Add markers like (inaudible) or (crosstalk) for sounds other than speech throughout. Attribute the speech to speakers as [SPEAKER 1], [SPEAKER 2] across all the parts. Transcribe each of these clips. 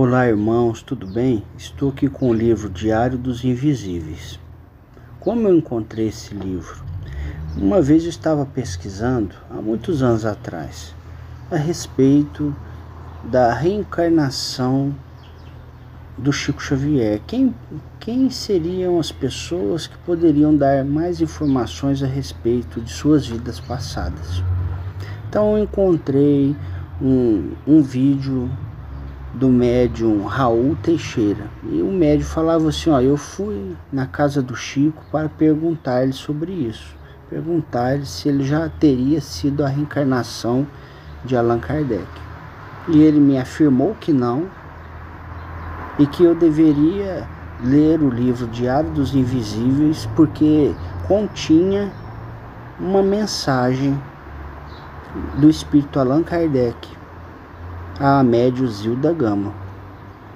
[SPEAKER 1] Olá, irmãos, tudo bem? Estou aqui com o livro Diário dos Invisíveis. Como eu encontrei esse livro? Uma vez eu estava pesquisando, há muitos anos atrás, a respeito da reencarnação do Chico Xavier. Quem, quem seriam as pessoas que poderiam dar mais informações a respeito de suas vidas passadas? Então eu encontrei um, um vídeo do médium Raul Teixeira. E o médium falava assim: ó, eu fui na casa do Chico para perguntar-lhe sobre isso, perguntar-lhe se ele já teria sido a reencarnação de Allan Kardec. E ele me afirmou que não, e que eu deveria ler o livro Diário dos Invisíveis, porque continha uma mensagem do espírito Allan Kardec a médio Zilda Gama.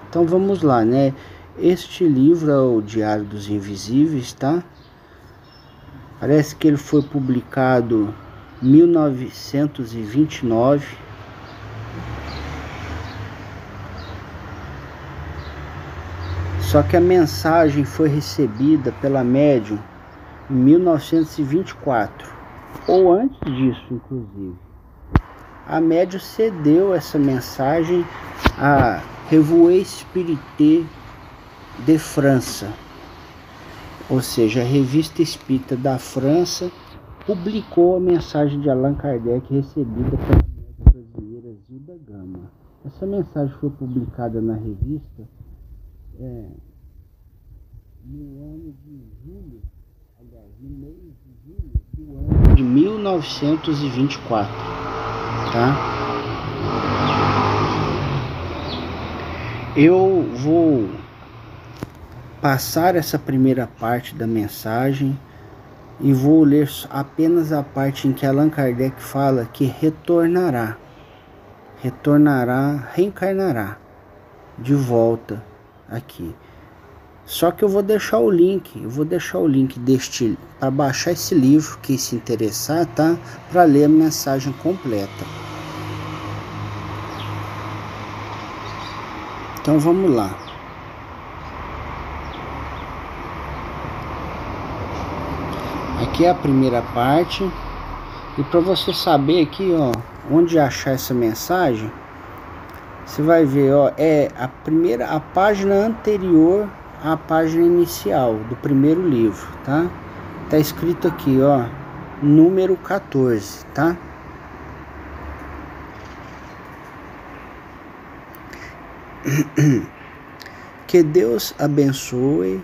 [SPEAKER 1] Então vamos lá, né? Este livro é o Diário dos Invisíveis, tá? Parece que ele foi publicado em 1929. Só que a mensagem foi recebida pela médium em 1924, ou antes disso, inclusive a médio cedeu essa mensagem à Revue Spirité de França, ou seja, a revista espírita da França publicou a mensagem de Allan Kardec recebida pela brasileira Zilda Gama. Essa mensagem foi publicada na revista é, no ano de julho, aliás, no mês de de 1924 tá? Eu vou passar essa primeira parte da mensagem e vou ler apenas a parte em que Allan Kardec fala que retornará, retornará, reencarnará de volta aqui. Só que eu vou deixar o link, eu vou deixar o link deste para baixar esse livro, quem se interessar, tá? Para ler a mensagem completa. Então vamos lá. Aqui é a primeira parte. E para você saber aqui, ó, onde achar essa mensagem, você vai ver, ó, é a primeira a página anterior à página inicial do primeiro livro, tá? Tá escrito aqui, ó, número 14, tá? (clears throat) Que Deus abençoe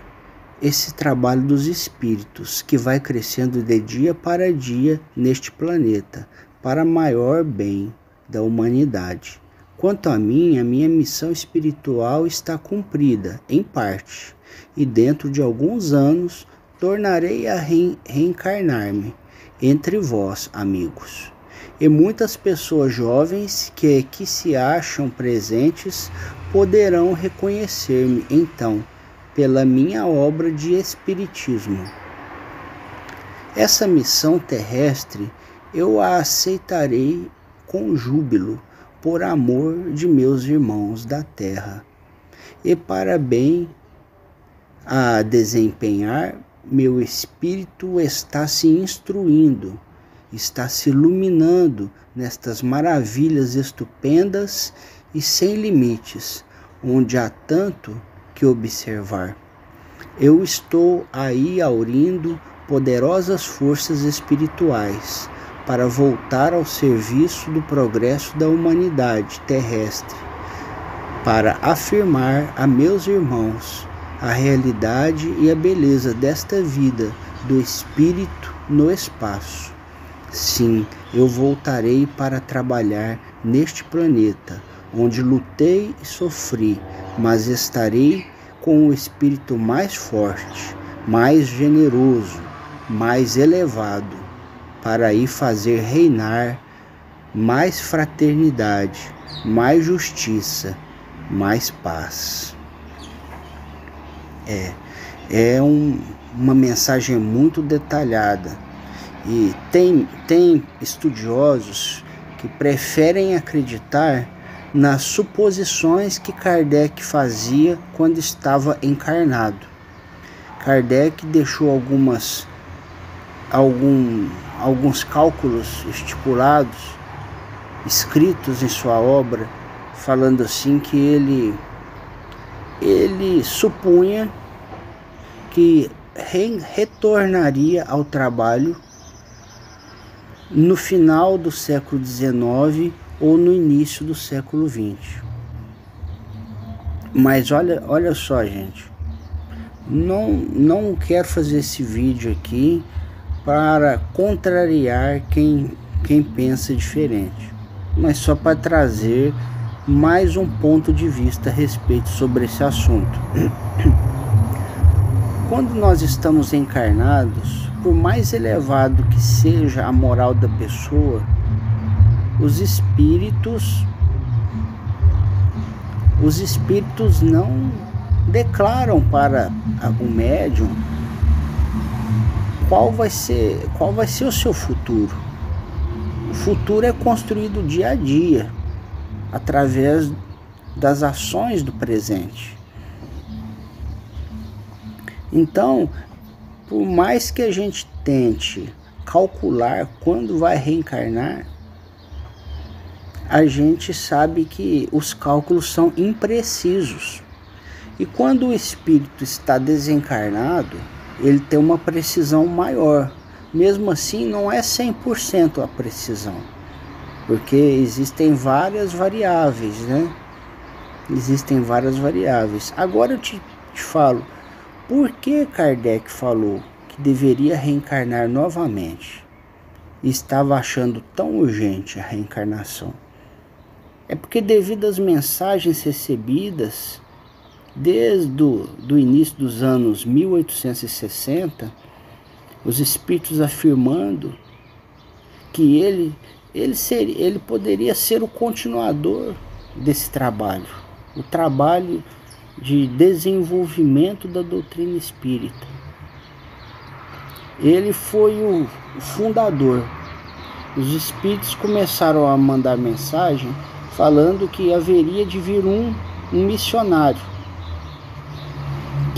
[SPEAKER 1] esse trabalho dos espíritos que vai crescendo de dia para dia neste planeta, para maior bem da humanidade. Quanto a mim, a minha missão espiritual está cumprida, em parte, e dentro de alguns anos tornarei a reencarnar-me entre vós, amigos e muitas pessoas jovens que aqui se acham presentes poderão reconhecer-me então pela minha obra de espiritismo. Essa missão terrestre eu a aceitarei com júbilo por amor de meus irmãos da terra e para bem a desempenhar meu espírito está se instruindo está se iluminando nestas maravilhas estupendas e sem limites, onde há tanto que observar. Eu estou aí aurindo poderosas forças espirituais para voltar ao serviço do progresso da humanidade terrestre, para afirmar a meus irmãos a realidade e a beleza desta vida do espírito no espaço. Sim, eu voltarei para trabalhar neste planeta, onde lutei e sofri, mas estarei com o espírito mais forte, mais generoso, mais elevado, para aí fazer reinar mais fraternidade, mais justiça, mais paz. É, é um, uma mensagem muito detalhada e tem, tem estudiosos que preferem acreditar nas suposições que Kardec fazia quando estava encarnado. Kardec deixou algumas algum, alguns cálculos estipulados escritos em sua obra falando assim que ele ele supunha que re, retornaria ao trabalho no final do século XIX ou no início do século XX. Mas olha, olha só, gente. Não, não quero fazer esse vídeo aqui para contrariar quem, quem pensa diferente, mas só para trazer mais um ponto de vista a respeito sobre esse assunto. (clears throat) Quando nós estamos encarnados, por mais elevado que seja a moral da pessoa, os espíritos os espíritos não declaram para o médium qual vai ser qual vai ser o seu futuro. O futuro é construído dia a dia através das ações do presente. Então, por mais que a gente tente calcular quando vai reencarnar, a gente sabe que os cálculos são imprecisos. E quando o espírito está desencarnado, ele tem uma precisão maior. Mesmo assim, não é 100% a precisão porque existem várias variáveis, né? Existem várias variáveis. Agora eu te, te falo, por que Kardec falou que deveria reencarnar novamente? Estava achando tão urgente a reencarnação. É porque devido às mensagens recebidas desde o do início dos anos 1860, os espíritos afirmando que ele ele, seria, ele poderia ser o continuador desse trabalho, o trabalho de desenvolvimento da doutrina espírita. Ele foi o fundador. Os espíritos começaram a mandar mensagem falando que haveria de vir um, um missionário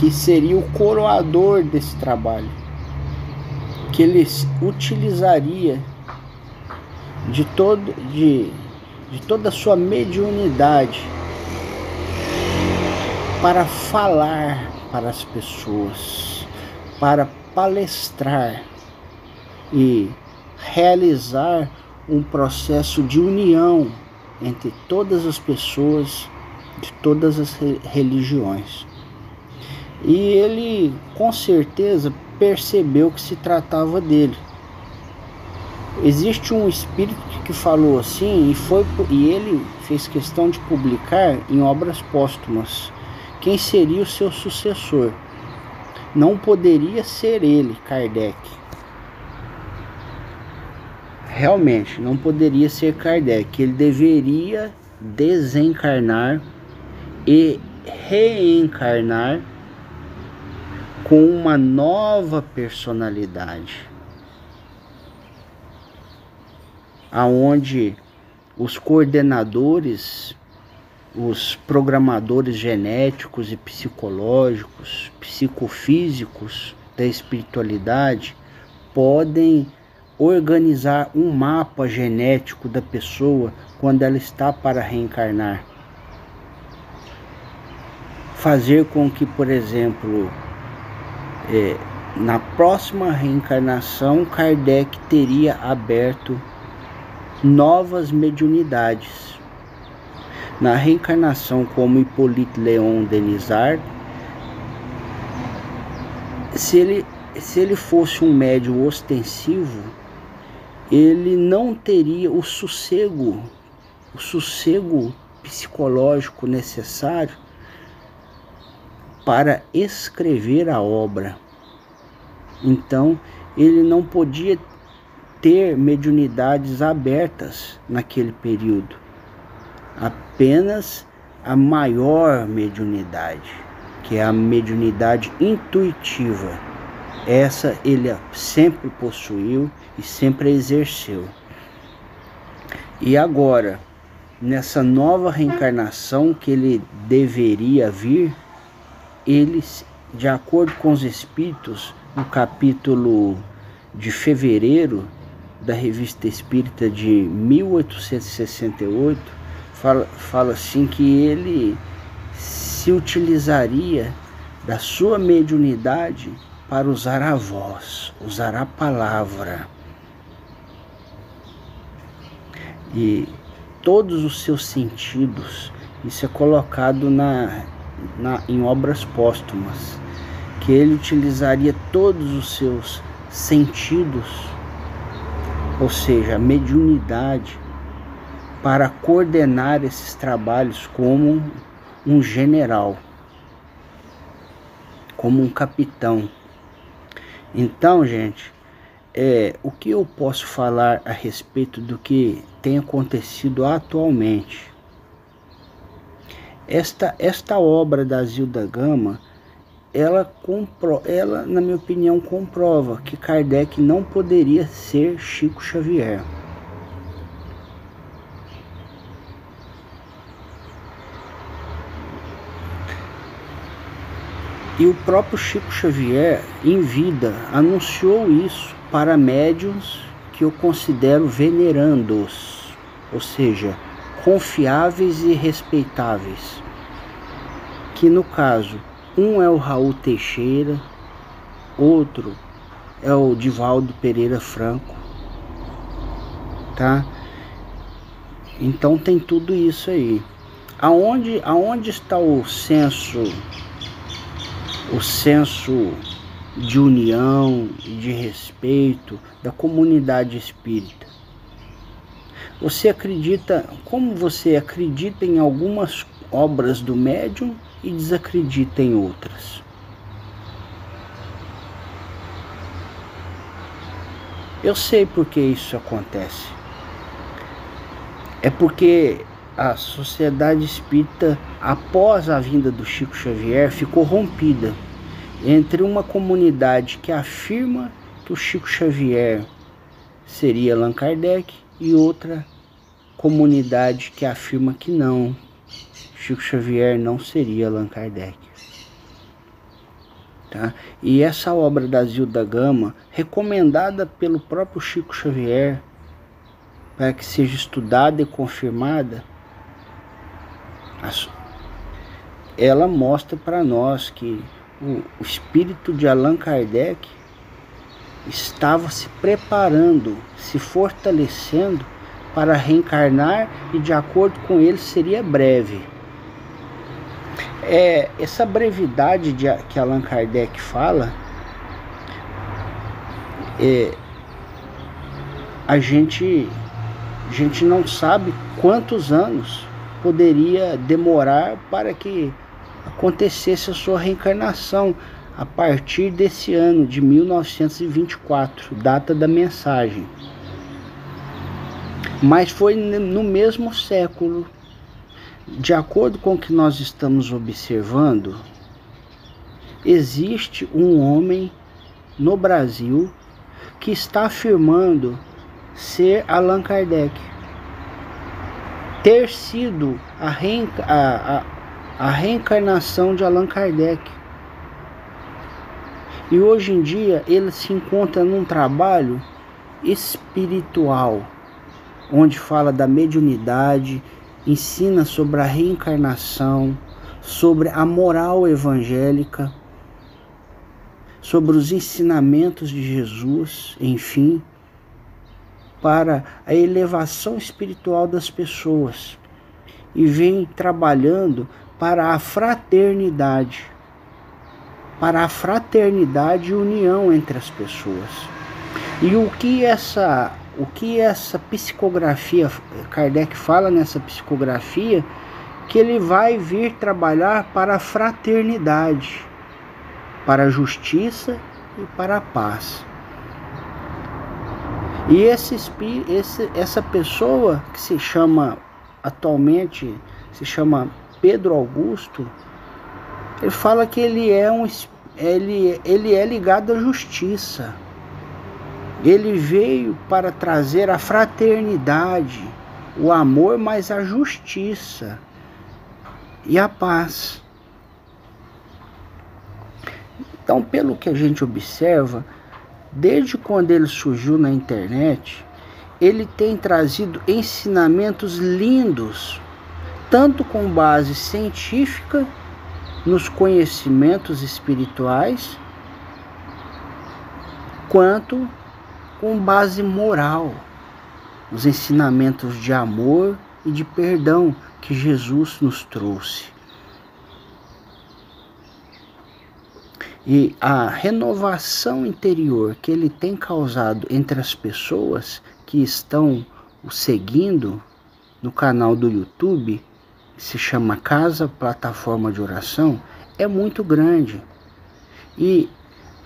[SPEAKER 1] que seria o coroador desse trabalho, que ele utilizaria de, todo, de, de toda a sua mediunidade para falar para as pessoas, para palestrar e realizar um processo de união entre todas as pessoas de todas as religiões. E ele com certeza percebeu que se tratava dele Existe um espírito que falou assim e foi e ele fez questão de publicar em obras póstumas quem seria o seu sucessor. Não poderia ser ele, Kardec. Realmente, não poderia ser Kardec. Ele deveria desencarnar e reencarnar com uma nova personalidade aonde os coordenadores, os programadores genéticos e psicológicos, psicofísicos da espiritualidade podem organizar um mapa genético da pessoa quando ela está para reencarnar. Fazer com que, por exemplo, é, na próxima reencarnação, Kardec teria aberto novas mediunidades. Na reencarnação como Hippolyte Léon Denisard, se ele, se ele fosse um médium ostensivo, ele não teria o sossego, o sossego psicológico necessário para escrever a obra. Então, ele não podia ter mediunidades abertas naquele período. Apenas a maior mediunidade, que é a mediunidade intuitiva. Essa ele sempre possuiu e sempre exerceu. E agora, nessa nova reencarnação que ele deveria vir, ele, de acordo com os espíritos, no capítulo de fevereiro da Revista Espírita de 1868, fala, fala assim que ele se utilizaria da sua mediunidade para usar a voz, usar a palavra. E todos os seus sentidos, isso é colocado na, na, em obras póstumas, que ele utilizaria todos os seus sentidos, ou seja, a mediunidade, para coordenar esses trabalhos como um general, como um capitão. Então, gente, é, o que eu posso falar a respeito do que tem acontecido atualmente? Esta, esta obra da Zilda Gama, ela, compro, ela, na minha opinião, comprova que Kardec não poderia ser Chico Xavier. E o próprio Chico Xavier, em vida, anunciou isso para médiums que eu considero venerandos, ou seja, confiáveis e respeitáveis. Que no caso, um é o Raul Teixeira, outro é o Divaldo Pereira Franco, tá? Então tem tudo isso aí. Aonde, aonde está o senso, o senso de união e de respeito da comunidade espírita. Você acredita, como você acredita em algumas obras do médium e desacredita em outras? Eu sei por que isso acontece. É porque a sociedade espírita, após a vinda do Chico Xavier, ficou rompida entre uma comunidade que afirma que o Chico Xavier seria Allan Kardec e outra comunidade que afirma que não, Chico Xavier não seria Allan Kardec. Tá? E essa obra da Zilda Gama, recomendada pelo próprio Chico Xavier, para que seja estudada e confirmada, ela mostra para nós que o, espírito de Allan Kardec estava se preparando, se fortalecendo para reencarnar e de acordo com ele seria breve. É, essa brevidade de, que Allan Kardec fala, é, a gente, a gente não sabe quantos anos poderia demorar para que acontecesse a sua reencarnação a partir desse ano de 1924, data da mensagem. Mas foi no mesmo século, de acordo com o que nós estamos observando, existe um homem no Brasil que está afirmando ser Allan Kardec, ter sido a, a, a a reencarnação de Allan Kardec. E hoje em dia ele se encontra num trabalho espiritual, onde fala da mediunidade, ensina sobre a reencarnação, sobre a moral evangélica, sobre os ensinamentos de Jesus, enfim, para a elevação espiritual das pessoas. E vem trabalhando para a fraternidade, para a fraternidade e união entre as pessoas. E o que essa, o que essa psicografia, Kardec fala nessa psicografia, que ele vai vir trabalhar para a fraternidade, para a justiça e para a paz. E esse, esse, essa pessoa que se chama atualmente se chama Pedro Augusto, ele fala que ele é um ele, ele é ligado à justiça. Ele veio para trazer a fraternidade o amor, mas a justiça e a paz. Então, pelo que a gente observa, desde quando ele surgiu na internet, ele tem trazido ensinamentos lindos, tanto com base científica nos conhecimentos espirituais, quanto com base moral, os ensinamentos de amor e de perdão que Jesus nos trouxe. E a renovação interior que ele tem causado entre as pessoas que estão o seguindo no canal do YouTube, que se chama Casa Plataforma de Oração, é muito grande. E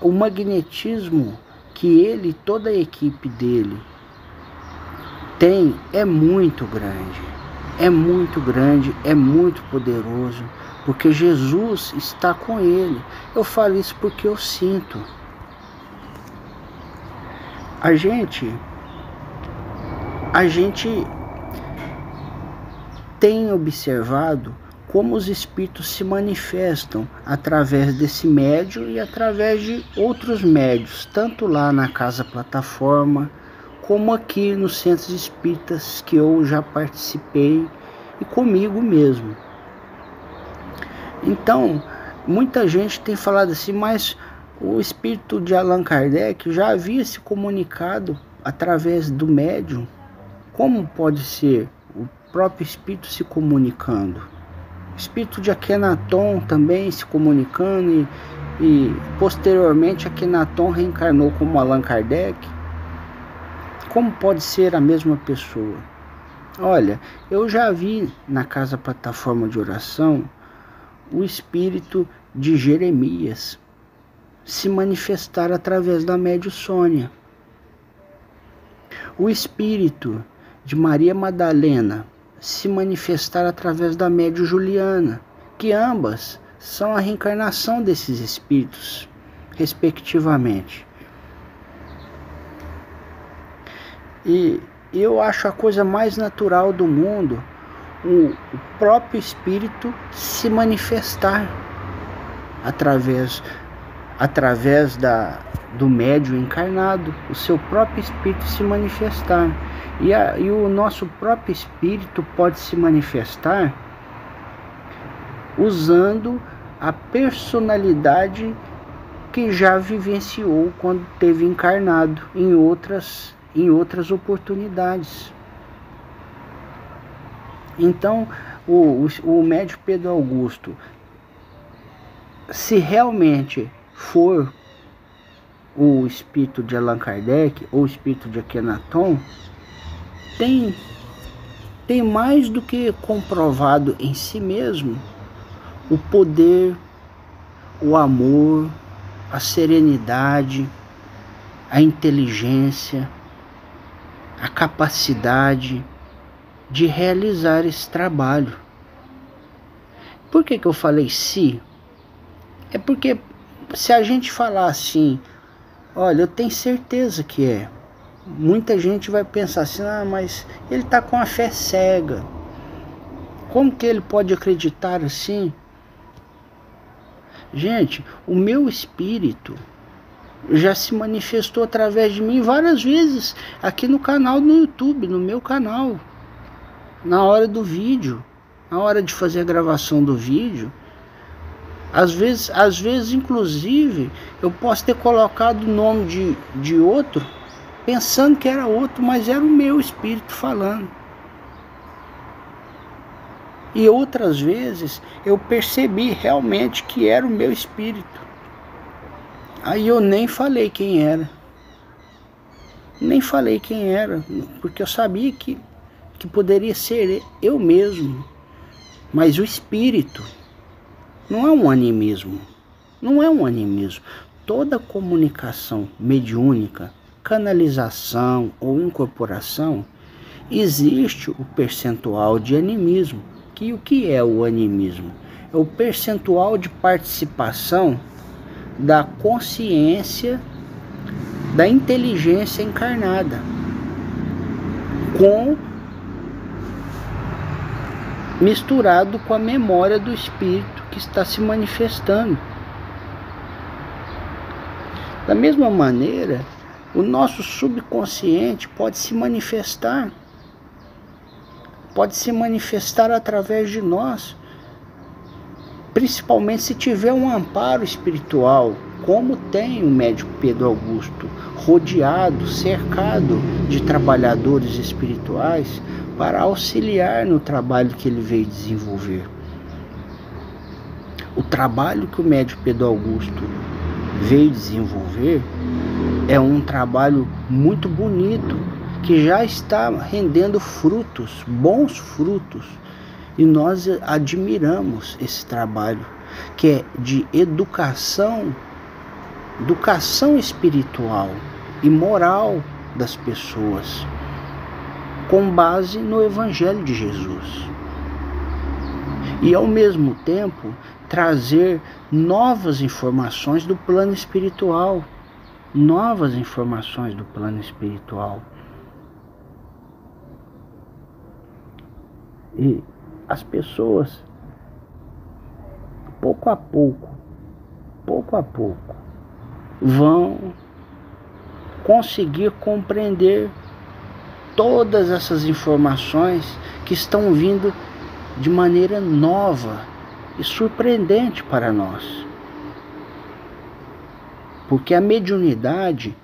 [SPEAKER 1] o magnetismo que ele e toda a equipe dele tem é muito grande. É muito grande, é muito poderoso porque Jesus está com ele. Eu falo isso porque eu sinto. A gente a gente tem observado como os espíritos se manifestam através desse médio e através de outros médios, tanto lá na casa plataforma, como aqui nos centros espíritas que eu já participei e comigo mesmo. Então, muita gente tem falado assim, mas o espírito de Allan Kardec já havia se comunicado através do médium. Como pode ser o próprio espírito se comunicando? Espírito de Akhenaton também se comunicando e, e posteriormente Akhenaton reencarnou como Allan Kardec. Como pode ser a mesma pessoa? Olha, eu já vi na casa plataforma de oração o espírito de Jeremias se manifestar através da médio Sônia. O espírito de Maria Madalena se manifestar através da médio Juliana, que ambas são a reencarnação desses espíritos, respectivamente. E eu acho a coisa mais natural do mundo o, próprio espírito se manifestar através através da do médio encarnado, o seu próprio espírito se manifestar. E, a, e o nosso próprio espírito pode se manifestar usando a personalidade que já vivenciou quando teve encarnado em outras em outras oportunidades. Então, o, o, o médico Pedro Augusto, se realmente for o espírito de Allan Kardec ou o espírito de Akhenaton, tem, tem mais do que comprovado em si mesmo o poder, o amor, a serenidade, a inteligência, a capacidade de realizar esse trabalho. Por que, que eu falei se? É porque se a gente falar assim, olha, eu tenho certeza que é. Muita gente vai pensar assim, ah, mas ele está com a fé cega. Como que ele pode acreditar assim? Gente, o meu espírito já se manifestou através de mim várias vezes aqui no canal no YouTube, no meu canal na hora do vídeo, na hora de fazer a gravação do vídeo. Às vezes, às vezes inclusive, eu posso ter colocado o nome de, de outro, pensando que era outro, mas era o meu espírito falando. E outras vezes eu percebi realmente que era o meu espírito. Aí eu nem falei quem era. Nem falei quem era, porque eu sabia que que poderia ser eu mesmo, mas o espírito não é um animismo, não é um animismo. Toda comunicação mediúnica, canalização ou incorporação, existe o percentual de animismo. Que o que é o animismo? É o percentual de participação da consciência da inteligência encarnada com misturado com a memória do espírito que está se manifestando. Da mesma maneira, o nosso subconsciente pode se manifestar, pode se manifestar através de nós, principalmente se tiver um amparo espiritual, como tem o médico Pedro Augusto, rodeado, cercado de trabalhadores espirituais para auxiliar no trabalho que ele veio desenvolver. O trabalho que o médico Pedro Augusto veio desenvolver é um trabalho muito bonito que já está rendendo frutos, bons frutos. E nós admiramos esse trabalho, que é de educação, educação espiritual e moral das pessoas, com base no Evangelho de Jesus. E ao mesmo tempo trazer novas informações do plano espiritual, novas informações do plano espiritual. E as pessoas, pouco a pouco, pouco a pouco, vão conseguir compreender todas essas informações que estão vindo de maneira nova e surpreendente para nós. Porque a mediunidade,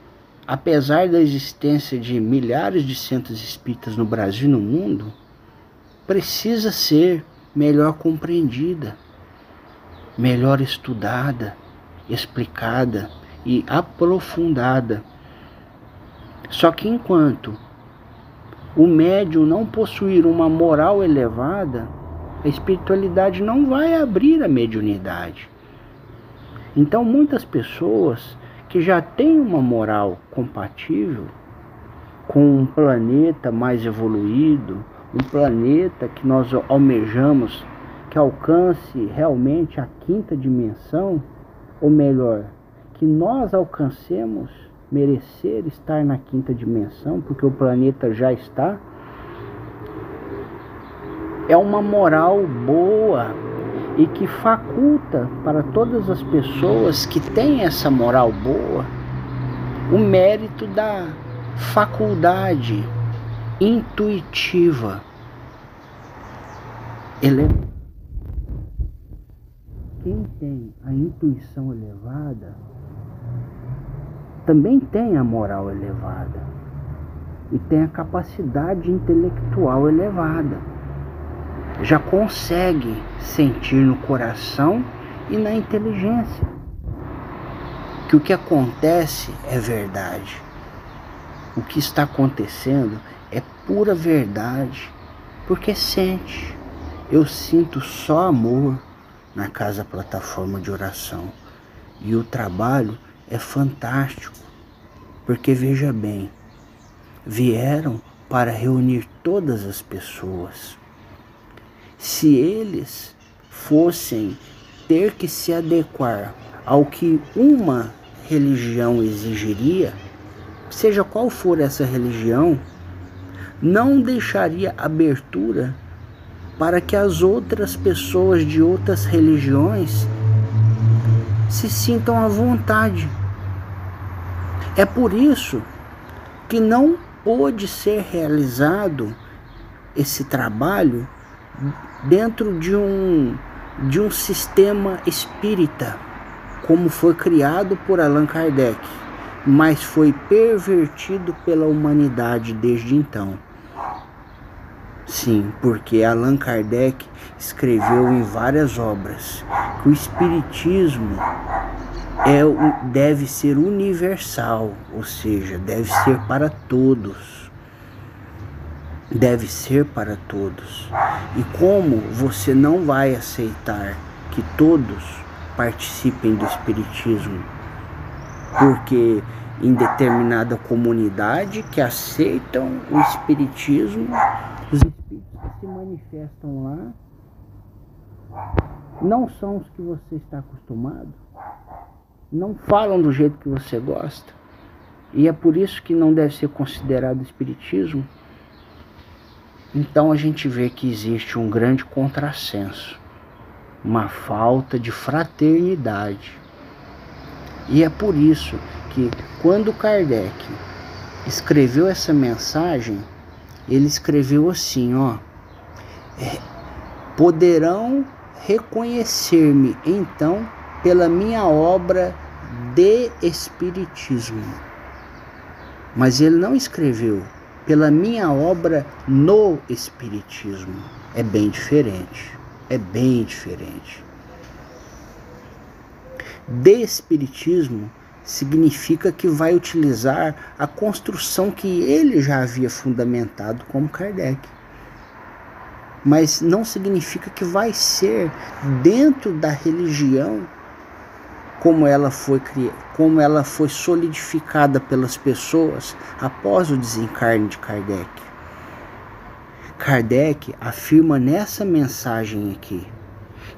[SPEAKER 1] apesar da existência de milhares de centros espíritas no Brasil e no mundo, precisa ser melhor compreendida, melhor estudada, explicada e aprofundada. Só que enquanto o médium não possuir uma moral elevada, a espiritualidade não vai abrir a mediunidade. Então, muitas pessoas que já têm uma moral compatível com um planeta mais evoluído, um planeta que nós almejamos que alcance realmente a quinta dimensão, ou melhor, que nós alcancemos merecer estar na quinta dimensão, porque o planeta já está é uma moral boa e que faculta para todas as pessoas que têm essa moral boa o mérito da faculdade intuitiva. Ele... Quem tem a intuição elevada também tem a moral elevada e tem a capacidade intelectual elevada já consegue sentir no coração e na inteligência que o que acontece é verdade. O que está acontecendo é pura verdade, porque sente. Eu sinto só amor na casa plataforma de oração. E o trabalho é fantástico, porque veja bem, vieram para reunir todas as pessoas se eles fossem ter que se adequar ao que uma religião exigiria, seja qual for essa religião, não deixaria abertura para que as outras pessoas de outras religiões se sintam à vontade. É por isso que não pôde ser realizado esse trabalho dentro de um, de um sistema espírita, como foi criado por Allan Kardec, mas foi pervertido pela humanidade desde então. Sim, porque Allan Kardec escreveu em várias obras que o Espiritismo é, deve ser universal, ou seja, deve ser para todos deve ser para todos. E como você não vai aceitar que todos participem do Espiritismo, porque em determinada comunidade que aceitam o Espiritismo, os Espíritos que se manifestam lá não são os que você está acostumado, não falam do jeito que você gosta, e é por isso que não deve ser considerado Espiritismo Então a gente vê que existe um grande contrassenso, uma falta de fraternidade. E é por isso que quando Kardec escreveu essa mensagem, ele escreveu assim, ó: é, poderão reconhecer-me então pela minha obra de espiritismo. Mas ele não escreveu pela minha obra no Espiritismo. É bem diferente. É bem diferente. De Espiritismo significa que vai utilizar a construção que ele já havia fundamentado como Kardec. Mas não significa que vai ser dentro da religião como ela foi como ela foi solidificada pelas pessoas após o desencarne de Kardec. Kardec afirma nessa mensagem aqui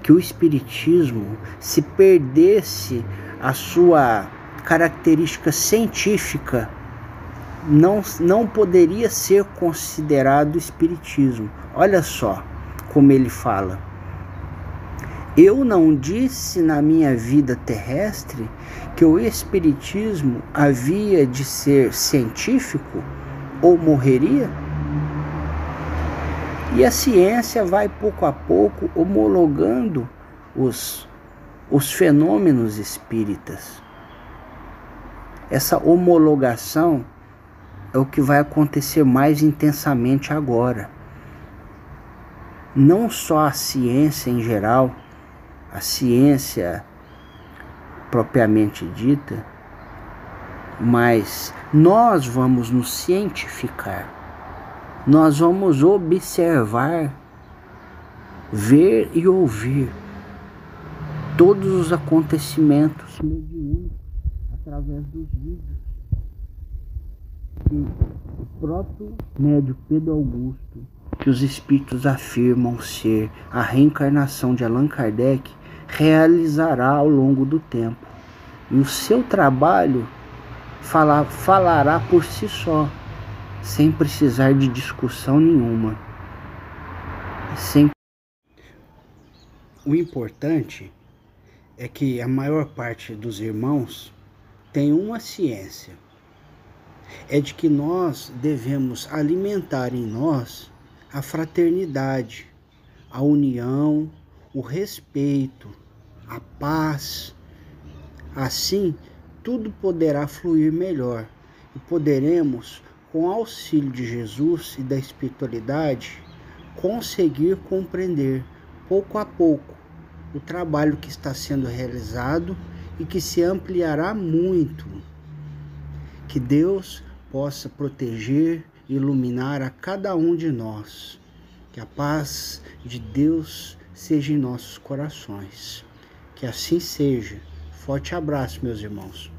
[SPEAKER 1] que o espiritismo se perdesse a sua característica científica não, não poderia ser considerado espiritismo. Olha só como ele fala. Eu não disse na minha vida terrestre que o Espiritismo havia de ser científico ou morreria? E a ciência vai pouco a pouco homologando os, os fenômenos espíritas. Essa homologação é o que vai acontecer mais intensamente agora. Não só a ciência em geral, a ciência propriamente dita, mas nós vamos nos cientificar, nós vamos observar, ver e ouvir todos os acontecimentos mediúnicos através dos vídeos que o próprio médio Pedro Augusto, que os espíritos afirmam ser a reencarnação de Allan Kardec, realizará ao longo do tempo. E o seu trabalho falar, falará por si só, sem precisar de discussão nenhuma. Sem... O importante é que a maior parte dos irmãos tem uma ciência. É de que nós devemos alimentar em nós a fraternidade, a união, o respeito, a paz. Assim, tudo poderá fluir melhor e poderemos, com auxílio de Jesus e da espiritualidade, conseguir compreender pouco a pouco o trabalho que está sendo realizado e que se ampliará muito. Que Deus possa proteger e iluminar a cada um de nós. Que a paz de Deus seja em nossos corações. Que assim seja. Forte abraço, meus irmãos.